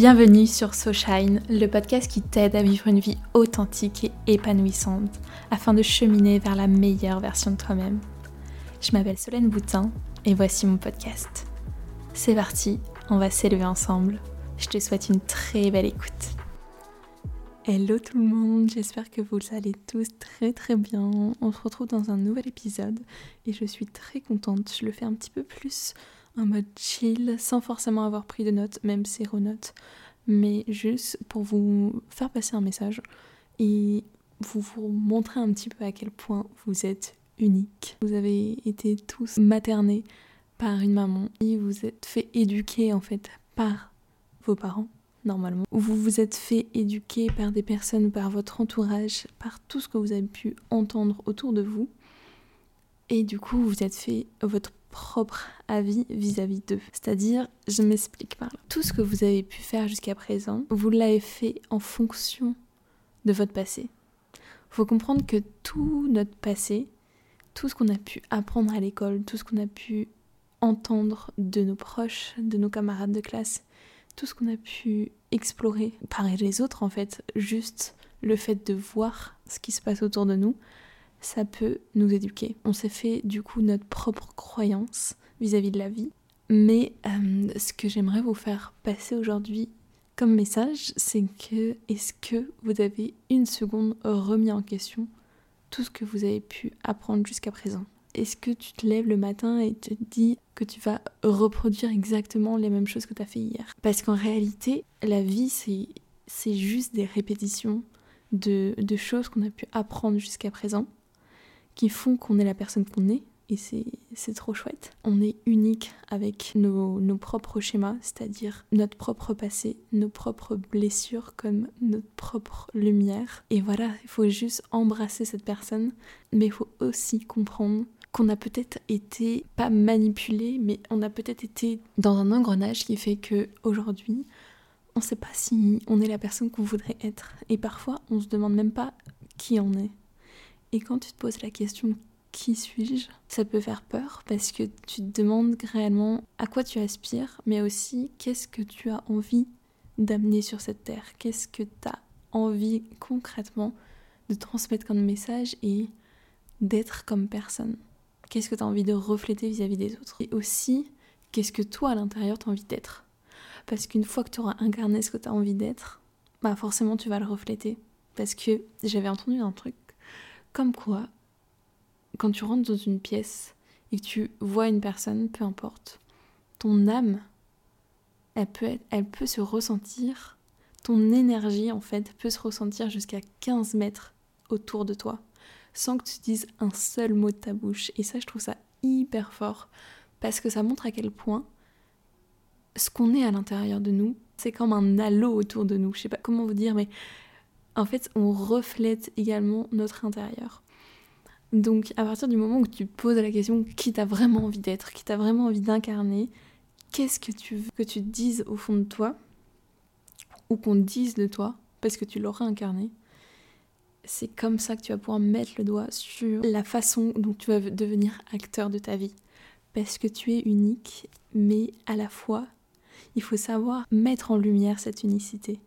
Bienvenue sur SoShine, le podcast qui t'aide à vivre une vie authentique et épanouissante afin de cheminer vers la meilleure version de toi-même. Je m'appelle Solène Boutin et voici mon podcast. C'est parti, on va s'élever ensemble. Je te souhaite une très belle écoute. Hello tout le monde, j'espère que vous allez tous très très bien. On se retrouve dans un nouvel épisode et je suis très contente. Je le fais un petit peu plus en mode chill, sans forcément avoir pris de notes, même zéro note, mais juste pour vous faire passer un message et vous, vous montrer un petit peu à quel point vous êtes unique. Vous avez été tous maternés par une maman et vous êtes fait éduquer en fait par vos parents normalement. Vous vous êtes fait éduquer par des personnes, par votre entourage, par tout ce que vous avez pu entendre autour de vous. Et du coup, vous êtes fait votre propre avis vis-à-vis d'eux. C'est-à-dire, je m'explique par là. Tout ce que vous avez pu faire jusqu'à présent, vous l'avez fait en fonction de votre passé. Faut comprendre que tout notre passé, tout ce qu'on a pu apprendre à l'école, tout ce qu'on a pu entendre de nos proches, de nos camarades de classe, tout ce qu'on a pu explorer par les autres en fait, juste le fait de voir ce qui se passe autour de nous, ça peut nous éduquer. On s'est fait du coup notre propre croyance vis-à-vis de la vie. Mais euh, ce que j'aimerais vous faire passer aujourd'hui comme message, c'est que est-ce que vous avez une seconde remis en question tout ce que vous avez pu apprendre jusqu'à présent? Est-ce que tu te lèves le matin et te dis que tu vas reproduire exactement les mêmes choses que tu as fait hier? Parce qu'en réalité, la vie, c'est juste des répétitions de, de choses qu'on a pu apprendre jusqu'à présent qui font qu'on est la personne qu'on est. Et c'est trop chouette. On est unique avec nos, nos propres schémas, c'est-à-dire notre propre passé, nos propres blessures comme notre propre lumière. Et voilà, il faut juste embrasser cette personne, mais il faut aussi comprendre qu'on a peut-être été pas manipulé, mais on a peut-être été dans un engrenage qui fait que aujourd'hui, on sait pas si on est la personne qu'on voudrait être. Et parfois, on se demande même pas qui on est. Et quand tu te poses la question qui suis-je? Ça peut faire peur parce que tu te demandes réellement à quoi tu aspires, mais aussi qu'est-ce que tu as envie d'amener sur cette terre? Qu'est-ce que tu as envie concrètement de transmettre comme message et d'être comme personne? Qu'est-ce que tu as envie de refléter vis-à-vis des autres? Et aussi, qu'est-ce que toi à l'intérieur tu envie d'être? Parce qu'une fois que tu auras incarné ce que tu as envie d'être, bah forcément tu vas le refléter. Parce que j'avais entendu un truc comme quoi, quand tu rentres dans une pièce et que tu vois une personne, peu importe, ton âme, elle peut, elle peut se ressentir, ton énergie en fait peut se ressentir jusqu'à 15 mètres autour de toi, sans que tu dises un seul mot de ta bouche. Et ça, je trouve ça hyper fort, parce que ça montre à quel point ce qu'on est à l'intérieur de nous, c'est comme un halo autour de nous. Je sais pas comment vous dire, mais en fait, on reflète également notre intérieur. Donc, à partir du moment où tu poses la question qui t'as vraiment envie d'être, qui t'as vraiment envie d'incarner, qu'est-ce que tu veux que tu te dises au fond de toi, ou qu'on dise de toi, parce que tu l'auras incarné, c'est comme ça que tu vas pouvoir mettre le doigt sur la façon dont tu vas devenir acteur de ta vie. Parce que tu es unique, mais à la fois, il faut savoir mettre en lumière cette unicité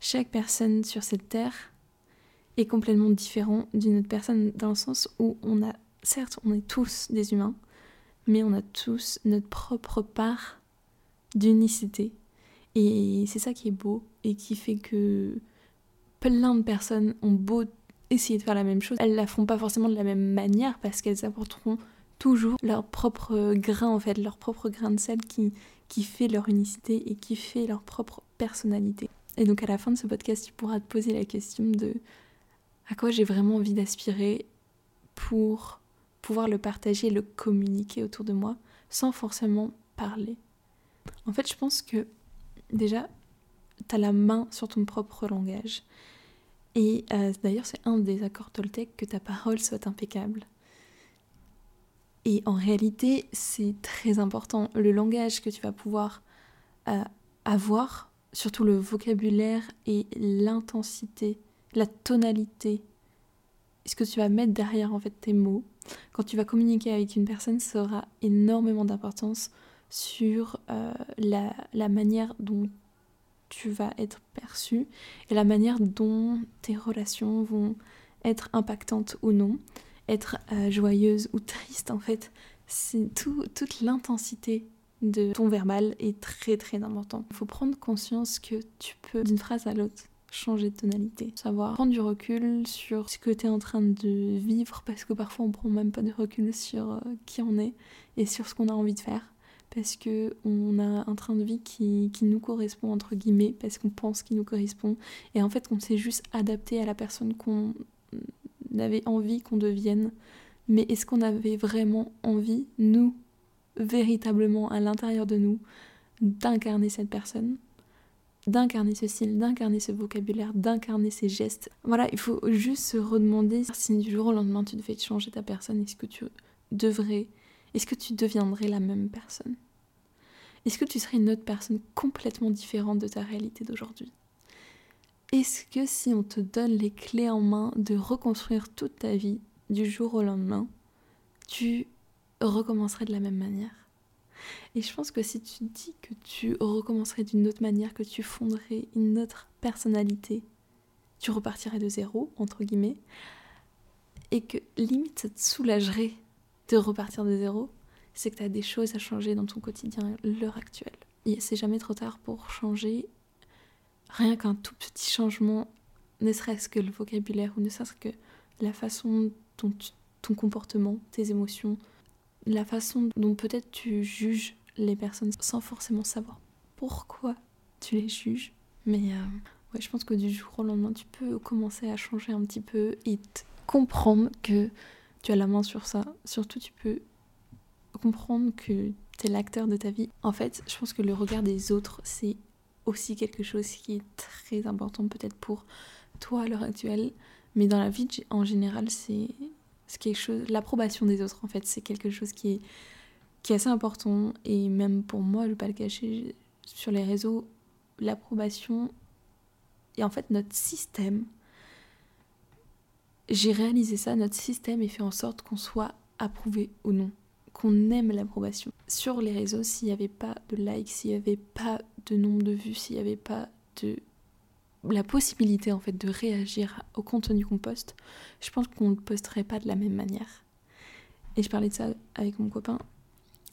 chaque personne sur cette terre est complètement différent d'une autre personne dans le sens où on a, certes, on est tous des humains, mais on a tous notre propre part d'unicité. Et c'est ça qui est beau et qui fait que plein de personnes ont beau essayer de faire la même chose, elles la font pas forcément de la même manière parce qu'elles apporteront toujours leur propre grain en fait, leur propre grain de sel qui, qui fait leur unicité et qui fait leur propre personnalité. Et donc à la fin de ce podcast, tu pourras te poser la question de à quoi j'ai vraiment envie d'aspirer pour pouvoir le partager le communiquer autour de moi sans forcément parler. En fait, je pense que déjà, tu as la main sur ton propre langage. Et euh, d'ailleurs, c'est un des accords Toltec que ta parole soit impeccable. Et en réalité, c'est très important. Le langage que tu vas pouvoir euh, avoir surtout le vocabulaire et l'intensité, la tonalité, ce que tu vas mettre derrière en fait tes mots, quand tu vas communiquer avec une personne, ça aura énormément d'importance sur euh, la, manière dont tu vas être perçu et la manière dont tes relations vont être impactantes ou non, être euh, joyeuse ou triste en fait, c'est tout, toute l'intensité de ton verbal est très très important. Il faut prendre conscience que tu peux d'une phrase à l'autre changer de tonalité, savoir prendre du recul sur ce que tu es en train de vivre parce que parfois on prend même pas de recul sur euh, qui on est et sur ce qu'on a envie de faire parce que on a un train de vie qui, qui nous correspond entre guillemets parce qu'on pense qu'il nous correspond. Et en fait qu'on s'est juste adapté à la personne qu'on avait envie qu'on devienne. Mais est-ce qu'on avait vraiment envie nous véritablement à l'intérieur de nous d'incarner cette personne d'incarner ce style, d'incarner ce vocabulaire, d'incarner ces gestes. Voilà, il faut juste se redemander si du jour au lendemain tu devais changer ta personne, est-ce que tu devrais, est-ce que tu deviendrais la même personne? Est-ce que tu serais une autre personne complètement différente de ta réalité d'aujourd'hui? Est-ce que si on te donne les clés en main de reconstruire toute ta vie du jour au lendemain, tu recommencerais de la même manière et je pense que si tu dis que tu recommencerais d'une autre manière, que tu fonderais une autre personnalité, tu repartirais de zéro, entre guillemets, et que limite ça te soulagerait de repartir de zéro, c'est que tu as des choses à changer dans ton quotidien l'heure actuelle. C'est jamais trop tard pour changer. Rien qu'un tout petit changement, ne serait-ce que le vocabulaire ou ne serait-ce que la façon dont ton comportement, tes émotions, la façon dont peut-être tu juges les personnes sans forcément savoir pourquoi tu les juges. Mais euh, ouais, je pense que du jour au lendemain, tu peux commencer à changer un petit peu et comprendre que tu as la main sur ça. Surtout, tu peux comprendre que tu es l'acteur de ta vie. En fait, je pense que le regard des autres, c'est aussi quelque chose qui est très important peut-être pour toi à l'heure actuelle. Mais dans la vie en général, c'est c'est quelque chose l'approbation des autres en fait c'est quelque chose qui est qui est assez important. Et même pour moi je vais pas le cacher sur les réseaux l'approbation et en fait notre système j'ai réalisé ça notre système est fait en sorte qu'on soit approuvé ou non qu'on aime l'approbation. Sur les réseaux s'il n'y avait pas de likes s'il n'y avait pas de nombre de vues s'il n'y avait pas de la possibilité en fait de réagir au contenu qu'on poste, je pense qu'on ne posterait pas de la même manière. Et je parlais de ça avec mon copain.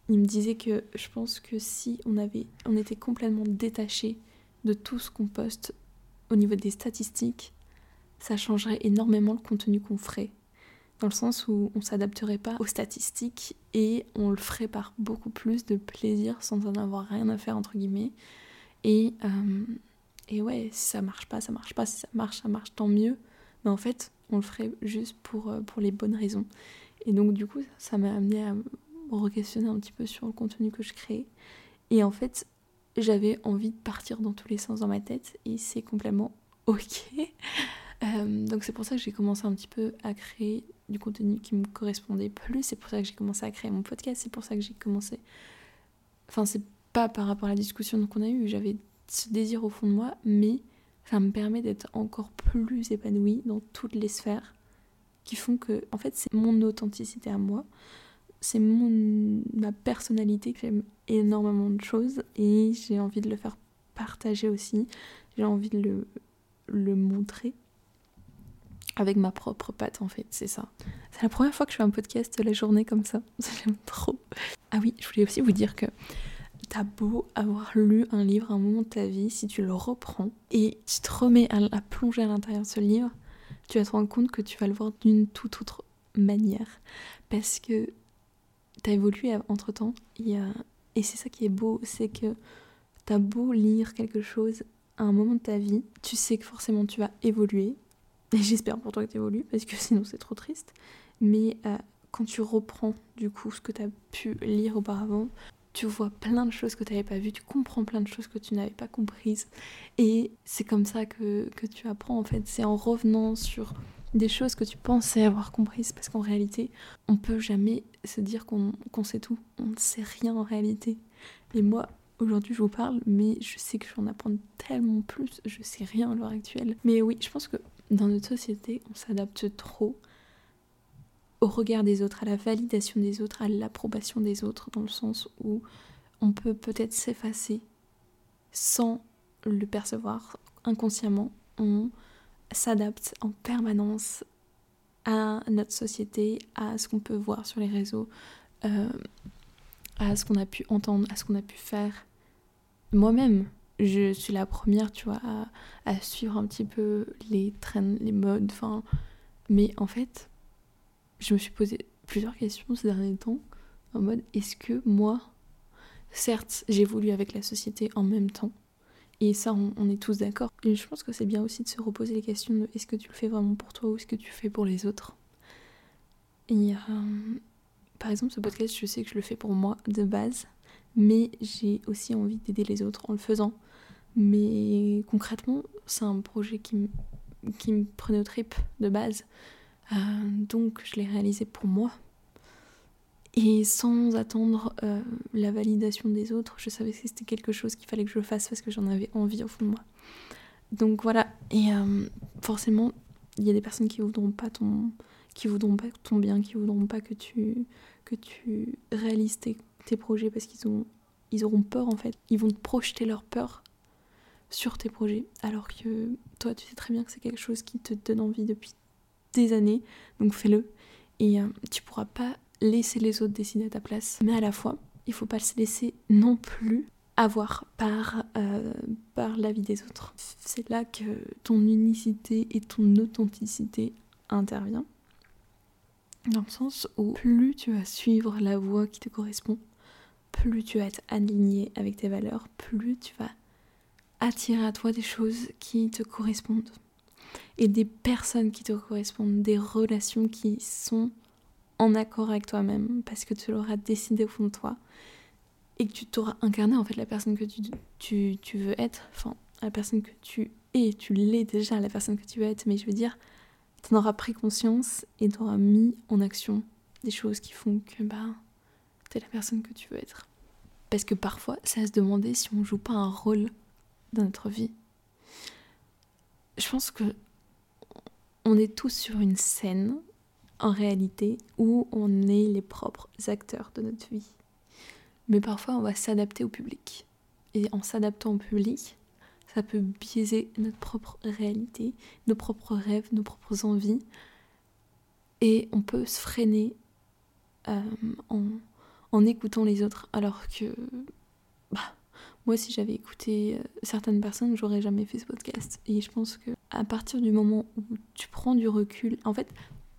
Il me disait que je pense que si on avait, on était complètement détaché de tout ce qu'on poste au niveau des statistiques, ça changerait énormément le contenu qu'on ferait. Dans le sens où on s'adapterait pas aux statistiques et on le ferait par beaucoup plus de plaisir sans en avoir rien à faire entre guillemets. Et euh, et ouais, si ça marche pas, ça marche pas. Si ça marche, ça marche, tant mieux. Mais en fait, on le ferait juste pour, euh, pour les bonnes raisons. Et donc, du coup, ça m'a amené à me re-questionner un petit peu sur le contenu que je crée. Et en fait, j'avais envie de partir dans tous les sens dans ma tête. Et c'est complètement OK. Euh, donc, c'est pour ça que j'ai commencé un petit peu à créer du contenu qui me correspondait plus. C'est pour ça que j'ai commencé à créer mon podcast. C'est pour ça que j'ai commencé. Enfin, c'est pas par rapport à la discussion qu'on a eue. J'avais ce désir au fond de moi, mais ça me permet d'être encore plus épanouie dans toutes les sphères qui font que, en fait, c'est mon authenticité à moi, c'est ma personnalité que j'aime énormément de choses et j'ai envie de le faire partager aussi, j'ai envie de le, le montrer avec ma propre patte en fait, c'est ça. C'est la première fois que je fais un podcast la journée comme ça, j'aime trop. Ah oui, je voulais aussi vous dire que T'as beau avoir lu un livre à un moment de ta vie, si tu le reprends et tu te remets à, plonger à l'intérieur de ce livre, tu vas te rendre compte que tu vas le voir d'une toute autre manière. Parce que t'as évolué entre temps. Et c'est ça qui est beau, c'est que t'as beau lire quelque chose à un moment de ta vie, tu sais que forcément tu vas évoluer. Et j'espère pour toi que tu évolues, parce que sinon c'est trop triste. Mais euh, quand tu reprends du coup ce que tu as pu lire auparavant, tu vois plein de choses que tu n'avais pas vues, tu comprends plein de choses que tu n'avais pas comprises. Et c'est comme ça que, tu apprends en fait. C'est en revenant sur des choses que tu pensais avoir comprises. Parce qu'en réalité, on peut jamais se dire qu'on sait tout. On ne sait rien en réalité. Et moi, aujourd'hui, je vous parle, mais je sais que je vais en apprendre tellement plus. Je sais rien à l'heure actuelle. Mais oui, je pense que dans notre société, on s'adapte trop au regard des autres, à la validation des autres, à l'approbation des autres, dans le sens où on peut peut-être s'effacer sans le percevoir inconsciemment, on s'adapte en permanence à notre société, à ce qu'on peut voir sur les réseaux, euh, à ce qu'on a pu entendre, à ce qu'on a pu faire. Moi-même, je suis la première, tu vois, à, suivre un petit peu les trends, les modes. Mais en fait, je me suis posé plusieurs questions ces derniers temps, en mode est-ce que moi, certes, j'évolue avec la société en même temps, et ça, on, est tous d'accord. Et je pense que c'est bien aussi de se reposer les questions de est-ce que tu le fais vraiment pour toi ou est-ce que tu le fais pour les autres? Et euh, par exemple, ce podcast, je sais que je le fais pour moi de base, mais j'ai aussi envie d'aider les autres en le faisant. Mais concrètement, c'est un projet qui qui me prenait au trip de base. Euh, donc je l'ai réalisé pour moi. Et sans attendre euh, la validation des autres, je savais que c'était quelque chose qu'il fallait que je fasse parce que j'en avais envie au fond de moi. Donc voilà, et euh, forcément, il y a des personnes qui voudront pas ton qui voudront pas ton bien, qui voudront pas que tu que tu réalises tes, projets parce qu'ils ont ils auront peur en fait. Ils vont te projeter leur peur sur tes projets alors que toi tu sais très bien que c'est quelque chose qui te donne envie depuis années, donc fais-le et euh, tu pourras pas laisser les autres décider à ta place, mais à la fois, il faut pas se laisser non plus avoir par, euh, par la vie des autres. C'est là que ton unicité et ton authenticité intervient. Dans le sens où plus tu vas suivre la voie qui te correspond, plus tu vas être aligné avec tes valeurs, plus tu vas attirer à toi des choses qui te correspondent et des personnes qui te correspondent, des relations qui sont en accord avec toi-même parce que tu l'auras décidé au fond de toi et que tu t'auras incarné en fait la personne que tu, tu, tu, veux être, enfin la personne que tu es, tu l'es déjà la personne que tu veux être, mais je veux dire, tu en auras pris conscience et tu auras mis en action des choses qui font que bah t'es la personne que tu veux être. Parce que parfois, c'est à se demander si on joue pas un rôle dans notre vie. Je pense que on est tous sur une scène en réalité où on est les propres acteurs de notre vie. Mais parfois on va s'adapter au public. Et en s'adaptant au public, ça peut biaiser notre propre réalité, nos propres rêves, nos propres envies. Et on peut se freiner euh, en, en, écoutant les autres. Alors que bah, moi, si j'avais écouté euh, certaines personnes, j'aurais jamais fait ce podcast. Et je pense que à partir du moment où tu prends du recul, en fait,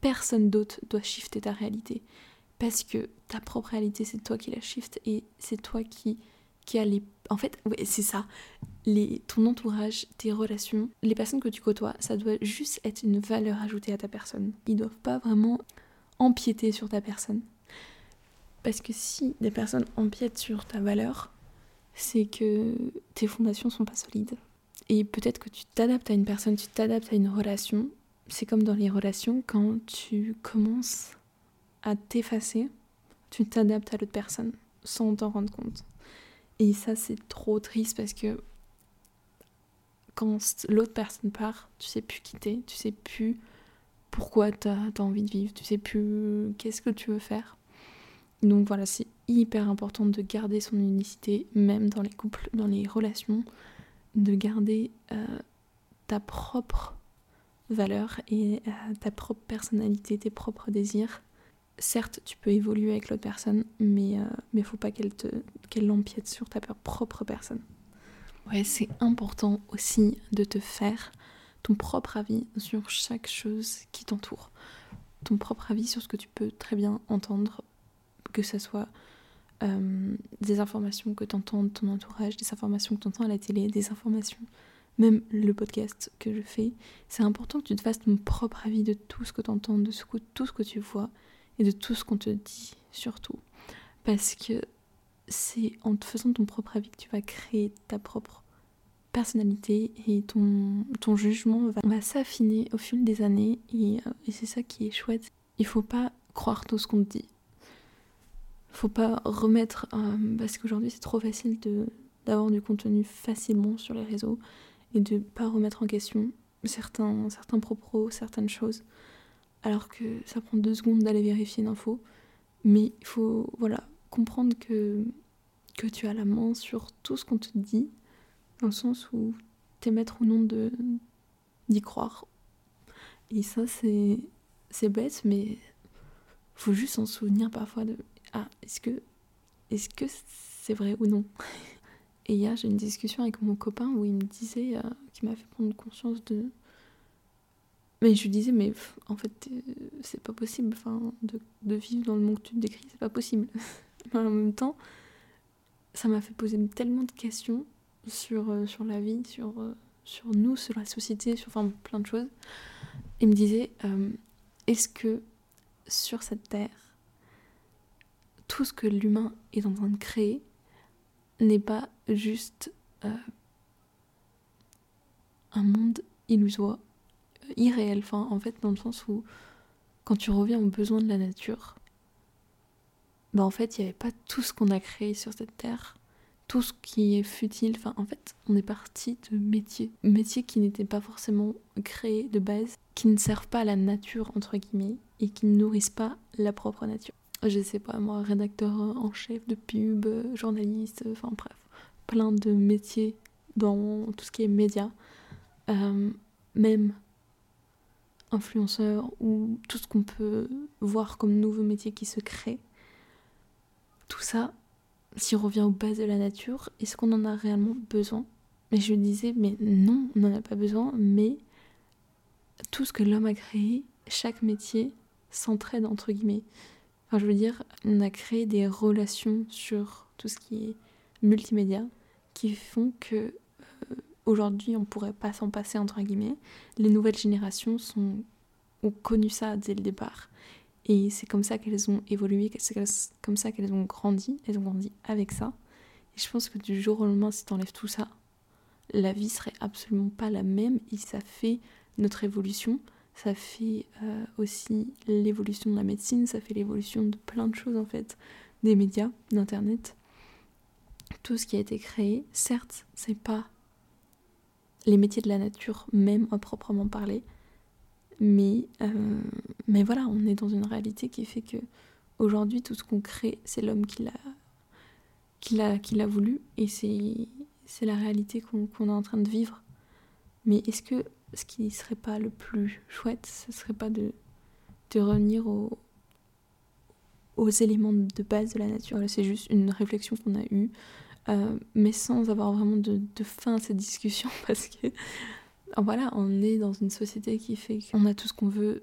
personne d'autre doit shifter ta réalité. Parce que ta propre réalité, c'est toi qui la shift et c'est toi qui, qui a les. En fait, ouais, c'est ça. Les, ton entourage, tes relations, les personnes que tu côtoies, ça doit juste être une valeur ajoutée à ta personne. Ils doivent pas vraiment empiéter sur ta personne. Parce que si des personnes empiètent sur ta valeur, c'est que tes fondations sont pas solides. Et peut-être que tu t'adaptes à une personne, tu t'adaptes à une relation, c'est comme dans les relations, quand tu commences à t'effacer, tu t'adaptes à l'autre personne sans t'en rendre compte. Et ça, c'est trop triste parce que quand l'autre personne part, tu sais plus quitter, tu sais plus pourquoi tu as, envie de vivre, tu sais plus qu'est-ce que tu veux faire. Donc voilà, c'est hyper important de garder son unicité, même dans les couples, dans les relations, de garder euh, ta propre valeur et euh, ta propre personnalité, tes propres désirs. Certes, tu peux évoluer avec l'autre personne, mais il euh, mais faut pas qu'elle te qu'elle empiète sur ta propre personne. Ouais, c'est important aussi de te faire ton propre avis sur chaque chose qui t'entoure. Ton propre avis sur ce que tu peux très bien entendre, que ce soit euh, des informations que tu entends de ton entourage, des informations que tu entends à la télé, des informations même le podcast que je fais, c'est important que tu te fasses ton propre avis de tout ce que tu entends, de tout ce que tu vois et de tout ce qu'on te dit surtout. Parce que c'est en te faisant ton propre avis que tu vas créer ta propre personnalité et ton, ton jugement va, s'affiner au fil des années et, euh, et c'est ça qui est chouette. Il faut pas croire tout ce qu'on te dit. Faut pas remettre... Euh, parce qu'aujourd'hui c'est trop facile de d'avoir du contenu facilement sur les réseaux et de pas remettre en question certains, certains propos, certaines choses, alors que ça prend deux secondes d'aller vérifier une info. Mais il faut voilà, comprendre que, que tu as la main sur tout ce qu'on te dit, dans le sens où t'es maître ou non de d'y croire. Et ça, c'est c'est bête, mais faut juste s'en souvenir parfois de ah est-ce que est-ce c'est vrai ou non? Et hier, j'ai une discussion avec mon copain où il me disait, euh, qui m'a fait prendre conscience de. Mais je lui disais, mais en fait, euh, c'est pas possible de, de, vivre dans le monde que tu décris, c'est pas possible. mais en même temps, ça m'a fait poser tellement de questions sur, euh, sur la vie, sur, sur nous, sur la société, sur enfin, plein de choses. Il me disait, est-ce que sur cette terre, tout ce que l'humain est en train de créer n'est pas juste euh, un monde illusoire, euh, irréel, enfin en fait dans le sens où quand tu reviens aux besoins de la nature, bah en fait il n'y avait pas tout ce qu'on a créé sur cette terre, tout ce qui est futile, enfin en fait on est parti de métiers, métiers qui n'étaient pas forcément créés de base, qui ne servent pas la nature entre guillemets et qui ne nourrissent pas la propre nature je sais pas moi, rédacteur en chef de pub, journaliste, enfin bref, plein de métiers dans tout ce qui est média, euh, même influenceur ou tout ce qu'on peut voir comme nouveaux métiers qui se créent. Tout ça, s'il revient aux bases de la nature, est-ce qu'on en a réellement besoin? Mais je disais, mais non, on n'en a pas besoin, mais tout ce que l'homme a créé, chaque métier s'entraide entre guillemets. Enfin, je veux dire, on a créé des relations sur tout ce qui est multimédia qui font que euh, aujourd'hui on pourrait pas s'en passer entre guillemets. Les nouvelles générations sont, ont connu ça dès le départ et c'est comme ça qu'elles ont évolué, c'est comme ça qu'elles ont grandi. Elles ont grandi avec ça. Et je pense que du jour au lendemain, si tu enlèves tout ça, la vie serait absolument pas la même et ça fait notre évolution ça fait euh, aussi l'évolution de la médecine, ça fait l'évolution de plein de choses en fait, des médias, d'internet. Tout ce qui a été créé, certes, c'est pas les métiers de la nature même à proprement parler, mais, euh, mais voilà, on est dans une réalité qui fait que aujourd'hui tout ce qu'on crée, c'est l'homme qui l'a qui l'a qui l'a voulu et c'est c'est la réalité qu'on est en train de vivre. Mais est-ce que ce qui serait pas le plus chouette, ce serait pas de, revenir aux, éléments de base de la nature. C'est juste une réflexion qu'on a eue, euh, mais sans avoir vraiment de, fin à cette discussion parce que voilà, on est dans une société qui fait qu'on a tout ce qu'on veut,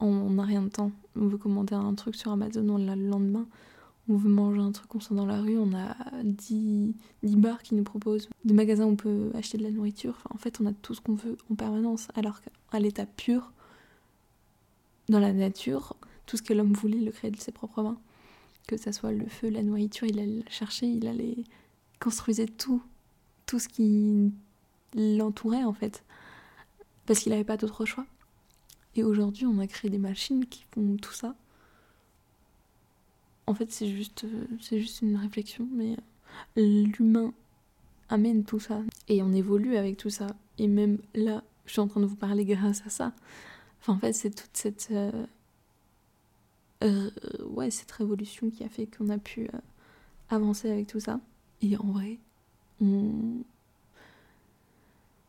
on n'a rien de temps. On veut commander un truc sur Amazon, on l'a le lendemain on veut manger un truc, on sort dans la rue, on a 10, 10 bars qui nous proposent, des magasins où on peut acheter de la nourriture. En fait, on a tout ce qu'on veut en permanence. Alors qu'à l'état pur, dans la nature, tout ce que l'homme voulait le créer de ses propres mains. Que ça soit le feu, la nourriture, il allait chercher, il allait construisait tout, tout ce qui l'entourait en fait. Parce qu'il n'avait pas d'autre choix. Et aujourd'hui, on a créé des machines qui font tout ça en fait, c'est juste, euh, c'est juste une réflexion, mais euh, l'humain amène tout ça. Et on évolue avec tout ça. Et même là, je suis en train de vous parler grâce à ça. Enfin, en fait, c'est toute cette. Euh, ouais, cette révolution qui a fait qu'on a pu avancer avec tout ça. Et en vrai, on.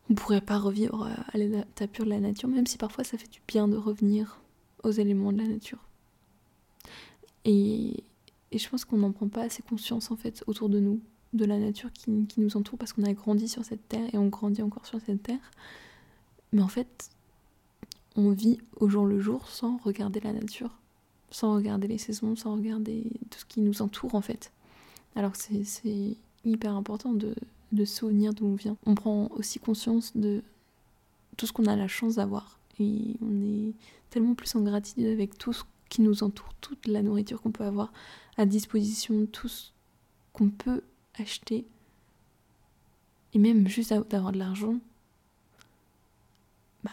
On pourrait pas revivre à l'état pur de la nature, même si parfois ça fait du bien de revenir aux éléments de la nature. Et, je pense qu'on n'en prend pas assez conscience en fait autour de nous, de la nature qui, nous entoure parce qu'on a grandi sur cette terre et on grandit encore sur cette terre. Mais en fait, on vit au jour le jour sans regarder la nature, sans regarder les saisons, sans regarder tout ce qui nous entoure en fait. Alors c'est hyper important de, de souvenir d'où on vient. On prend aussi conscience de tout ce qu'on a la chance d'avoir. Et on est tellement plus en gratitude avec tout ce qui nous entoure, toute la nourriture qu'on peut avoir à disposition, tout ce qu'on peut acheter, et même juste d'avoir de l'argent, bah,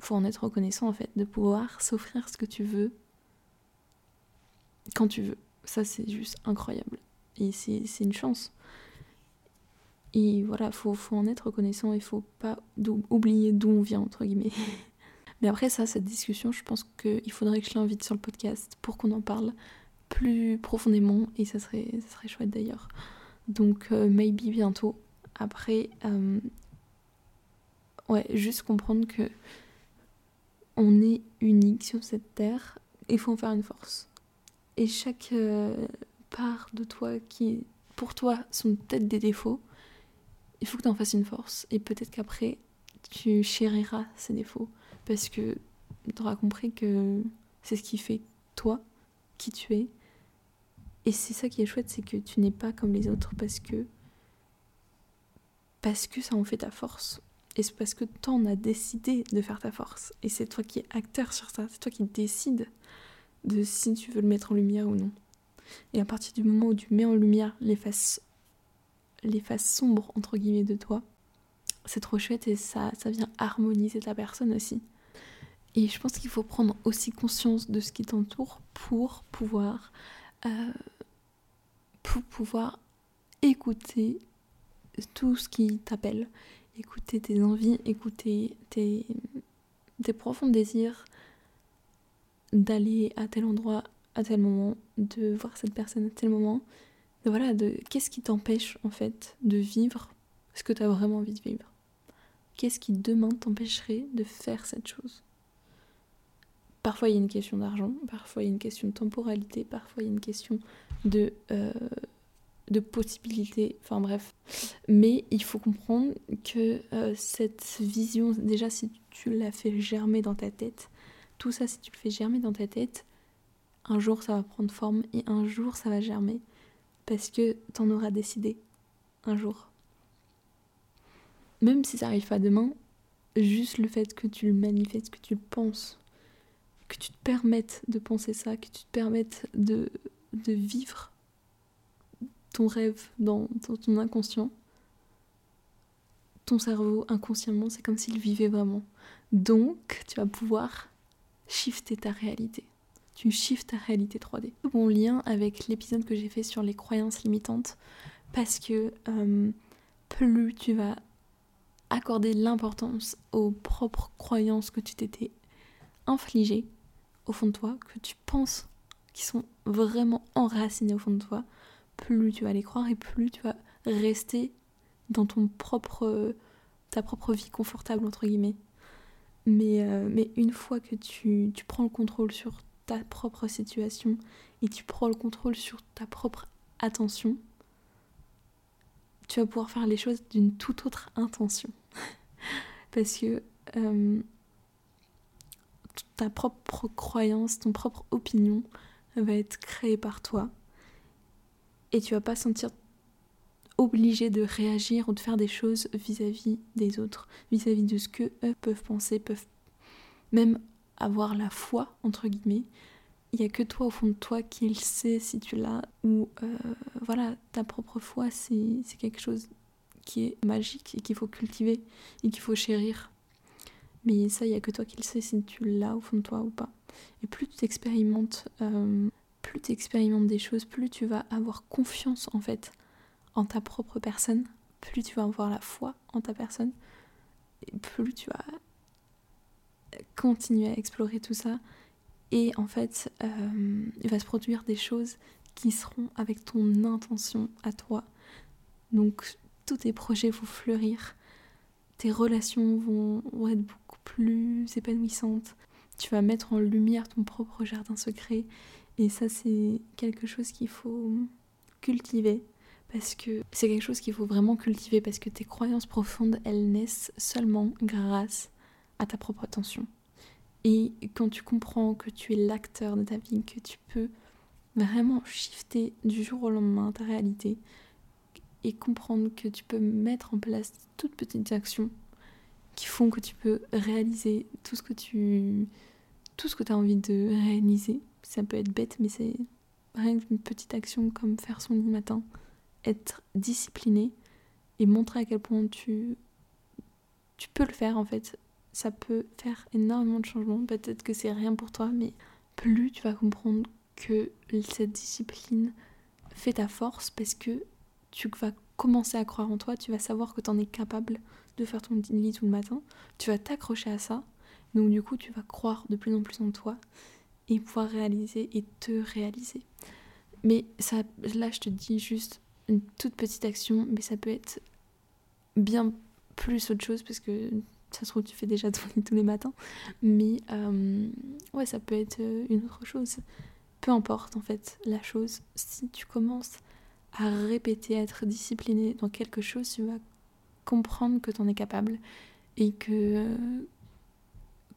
faut en être reconnaissant en fait, de pouvoir s'offrir ce que tu veux quand tu veux. Ça, c'est juste incroyable. Et c'est une chance. Et voilà, faut, faut en être reconnaissant, il faut pas oublier d'où on vient, entre guillemets. Mais après ça, cette discussion, je pense qu'il faudrait que je l'invite sur le podcast pour qu'on en parle plus profondément et ça serait, ça serait chouette d'ailleurs. Donc euh, maybe bientôt. Après, euh, ouais, juste comprendre que on est unique sur cette terre, il faut en faire une force. Et chaque euh, part de toi qui, pour toi, sont peut-être des défauts, il faut que tu en fasses une force. Et peut-être qu'après, tu chériras ces défauts. Parce que tu auras compris que c'est ce qui fait toi, qui tu es. Et c'est ça qui est chouette, c'est que tu n'es pas comme les autres parce que parce que ça en fait ta force. Et c'est parce que toi, on a décidé de faire ta force. Et c'est toi qui es acteur sur ça. C'est toi qui décides de si tu veux le mettre en lumière ou non. Et à partir du moment où tu mets en lumière les faces, les faces sombres, entre guillemets, de toi, c'est trop chouette et ça, ça vient harmoniser ta personne aussi. Et je pense qu'il faut prendre aussi conscience de ce qui t'entoure pour pouvoir, euh, pour pouvoir écouter tout ce qui t'appelle, écouter tes envies, écouter tes, profonds désirs d'aller à tel endroit à tel moment, de voir cette personne à tel moment. Voilà, de qu'est-ce qui t'empêche en fait de vivre ce que tu as vraiment envie de vivre? Qu'est-ce qui demain t'empêcherait de faire cette chose? Parfois il y a une question d'argent, parfois il y a une question de temporalité, parfois il y a une question de, euh, de possibilités, enfin bref. Mais il faut comprendre que euh, cette vision, déjà si tu la fais germer dans ta tête, tout ça si tu le fais germer dans ta tête, un jour ça va prendre forme et un jour ça va germer. Parce que t'en auras décidé. Un jour. Même si ça arrive pas demain, juste le fait que tu le manifestes, que tu le penses, que tu te permettes de penser ça, que tu te permettes de, vivre ton rêve dans, dans ton inconscient, ton cerveau inconsciemment, c'est comme s'il vivait vraiment. Donc, tu vas pouvoir shifter ta réalité tu shifts ta réalité 3D. Bon lien avec l'épisode que j'ai fait sur les croyances limitantes parce que euh, plus tu vas accorder l'importance aux propres croyances que tu t'étais infligées au fond de toi, que tu penses qui sont vraiment enracinées au fond de toi, plus tu vas les croire et plus tu vas rester dans ton propre ta propre vie confortable entre guillemets. Mais, euh, mais une fois que tu, tu prends le contrôle sur ta propre situation et tu prends le contrôle sur ta propre attention, tu vas pouvoir faire les choses d'une toute autre intention. Parce que euh, ta propre croyance, ton propre opinion va être créée par toi. Et tu vas pas sentir obligé de réagir ou de faire des choses vis-à-vis des autres, vis-à-vis de ce que eux peuvent penser, peuvent même avoir la foi, entre guillemets. Il n'y a que toi au fond de toi qui le sait si tu l'as. Ou euh, voilà, ta propre foi, c'est quelque chose qui est magique et qu'il faut cultiver et qu'il faut chérir. Mais ça, il n'y a que toi qui le sais si tu l'as au fond de toi ou pas. Et plus tu expérimentes, euh, plus tu expérimentes des choses, plus tu vas avoir confiance en ta propre personne, plus tu vas avoir la foi en ta personne, plus tu vas continuer à explorer tout ça. Et en fait, euh, il va se produire des choses qui seront avec ton intention à toi. Donc tous tes projets vont fleurir, tes relations vont, vont être beaucoup plus épanouissantes. Tu vas mettre en lumière ton propre jardin secret. Et ça, c'est quelque chose qu'il faut cultiver. Parce que c'est quelque chose qu'il faut vraiment cultiver parce que tes croyances profondes, elles naissent seulement grâce à ta propre attention. Et quand tu comprends que tu es l'acteur de ta vie, que tu peux vraiment shifter du jour au lendemain ta réalité et comprendre que tu peux mettre en place toutes petites actions qui font que tu peux réaliser tout ce que tu as envie de réaliser. Ça peut être bête mais c'est rien qu'une petite action comme faire son lit matin, être discipliné et montrer à quel point tu tu peux le faire en fait ça peut faire énormément de changements. Peut-être que c'est rien pour toi, mais plus tu vas comprendre que cette discipline fait ta force parce que tu vas commencer à croire en toi, tu vas savoir que tu en es capable de faire ton lit tout le matin, tu vas t'accrocher à ça, donc du coup tu vas croire de plus en plus en toi et pouvoir réaliser et te réaliser. Mais ça, là je te dis juste une toute petite action, mais ça peut être bien plus autre chose parce que ça se trouve tu fais déjà ton lit tous les matins. Mais euh, ouais, ça peut être une autre chose. Peu importe en fait la chose. Si tu commences à répéter, à être discipliné dans quelque chose, tu vas comprendre que tu en es capable et que,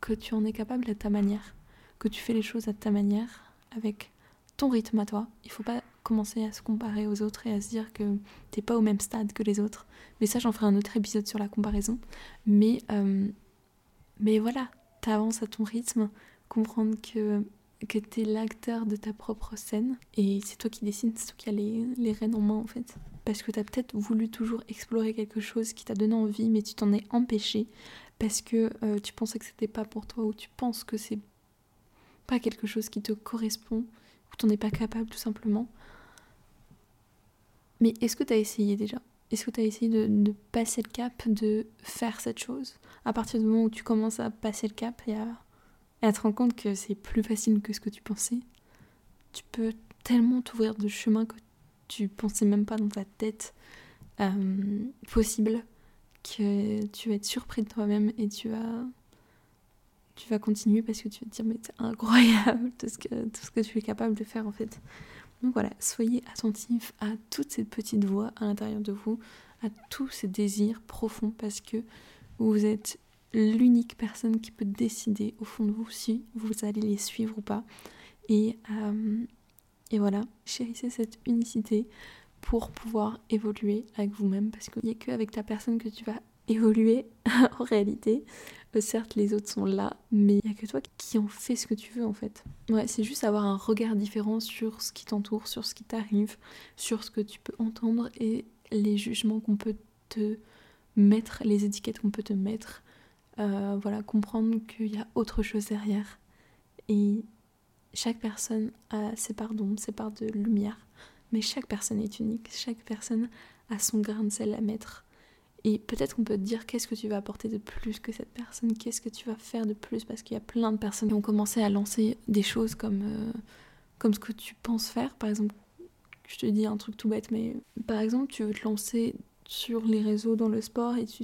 que tu en es capable à ta manière, que tu fais les choses à ta manière, avec ton rythme à toi. Il faut pas commencer à se comparer aux autres et à se dire que t'es pas au même stade que les autres. Mais ça, j'en ferai un autre épisode sur la comparaison. Mais, euh, mais voilà, t'avances à ton rythme, comprendre que que tu es l'acteur de ta propre scène et c'est toi qui décides, c'est toi qui as les, les rênes en main en fait. Parce que tu as peut-être voulu toujours explorer quelque chose qui t'a donné envie mais tu t'en es empêché parce que euh, tu pensais que c'était pas pour toi ou tu penses que c'est pas quelque chose qui te correspond ou t'en es pas capable tout simplement. Mais est-ce que tu as essayé déjà? Est-ce que tu as essayé de, de, passer le cap, de faire cette chose? À partir du moment où tu commences à passer le cap, il y a à te rendre compte que c'est plus facile que ce que tu pensais. Tu peux tellement t'ouvrir de chemins que tu pensais même pas dans ta tête euh, possible que tu vas être surpris de toi-même et tu vas continuer parce que tu vas te dire mais c'est incroyable tout ce, que, tout ce que tu es capable de faire en fait. Donc voilà, soyez attentifs à toutes ces petites voix à l'intérieur de vous, à tous ces désirs profonds parce que vous êtes l'unique personne qui peut décider au fond de vous si vous allez les suivre ou pas. Et, euh, et voilà, chérissez cette unicité pour pouvoir évoluer avec vous-même parce qu'il n'y a qu'avec ta personne que tu vas évoluer en réalité. Euh, certes, les autres sont là, mais il n'y a que toi qui en fais ce que tu veux en fait. Ouais, c'est juste avoir un regard différent sur ce qui t'entoure, sur ce qui t'arrive, sur ce que tu peux entendre et les jugements qu'on peut te mettre, les étiquettes qu'on peut te mettre euh, voilà, comprendre qu'il y a autre chose derrière. Et chaque personne a ses parts d'ombre, ses parts de lumière. Mais chaque personne est unique, chaque personne a son grain de sel à mettre. Et peut-être qu'on peut te dire qu'est-ce que tu vas apporter de plus que cette personne, qu'est-ce que tu vas faire de plus, parce qu'il y a plein de personnes qui ont commencé à lancer des choses comme, euh, comme ce que tu penses faire. Par exemple, je te dis un truc tout bête, mais par exemple, tu veux te lancer sur les réseaux dans le sport et tu,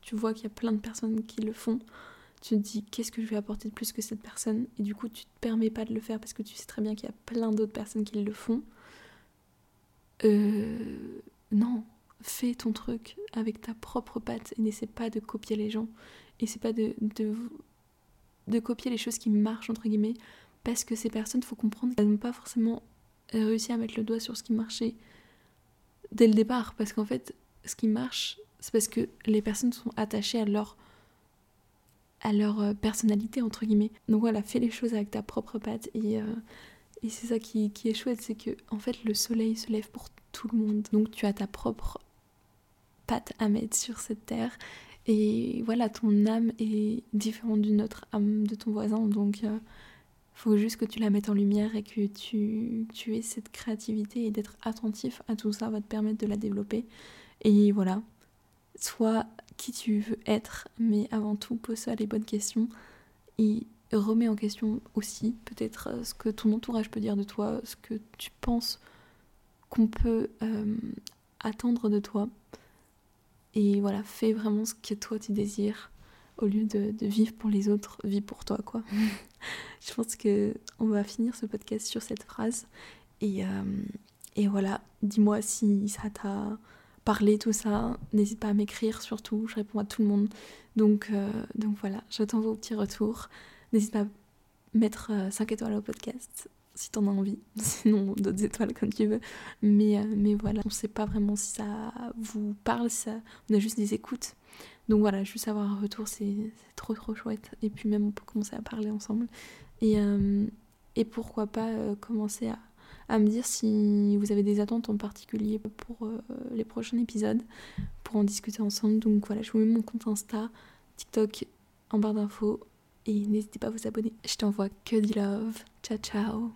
tu vois qu'il y a plein de personnes qui le font, tu te dis qu'est-ce que je vais apporter de plus que cette personne? Et du coup tu te permets pas de le faire parce que tu sais très bien qu'il y a plein d'autres personnes qui le font. Euh, non, fais ton truc avec ta propre patte et n'essaie pas de copier les gens. Essaie pas de, de, copier les choses qui marchent entre guillemets parce que ces personnes, faut comprendre qu'elles n'ont pas forcément réussi à mettre le doigt sur ce qui marchait dès le départ parce qu'en fait ce qui marche c'est parce que les personnes sont attachées à leur à leur euh, personnalité entre guillemets. Donc voilà, fais les choses avec ta propre patte et, euh, et c'est ça qui, qui, est chouette, c'est que en fait le soleil se lève pour tout le monde. Donc tu as ta propre patte à mettre sur cette terre et voilà, ton âme est différente d'une autre âme de ton voisin. Donc euh, faut juste que tu la mettes en lumière et que tu, tu aies cette créativité et d'être attentif à tout ça va te permettre de la développer. Et voilà, Sois qui tu veux être, mais avant tout, pose-toi les bonnes questions et remets en question aussi peut-être euh, ce que ton entourage peut dire de toi, ce que tu penses qu'on peut euh, attendre de toi. Et voilà, fais vraiment ce que toi tu désires au lieu de, vivre pour les autres, vis pour toi quoi. Je pense que on va finir ce podcast sur cette phrase et, euh, et voilà, dis-moi si ça t'a parler, tout ça. N'hésite pas à m'écrire surtout, je réponds à tout le monde. Donc, euh, donc voilà, j'attends vos petits retours. N'hésite pas à mettre 5 euh, étoiles au podcast si t'en as envie, sinon d'autres étoiles comme tu veux. Mais, euh, mais voilà, on sait pas vraiment si ça vous parle, ça... on a juste des écoutes. Donc voilà, juste avoir un retour, c'est trop trop chouette. Et puis même on peut commencer à parler ensemble. Et, et pourquoi pas commencer à à me dire si vous avez des attentes en particulier pour euh, les prochains épisodes, pour en discuter ensemble. Donc voilà, je vous mets mon compte Insta, TikTok en barre d'infos et n'hésitez pas à vous abonner. Je t'envoie que du love. Ciao ciao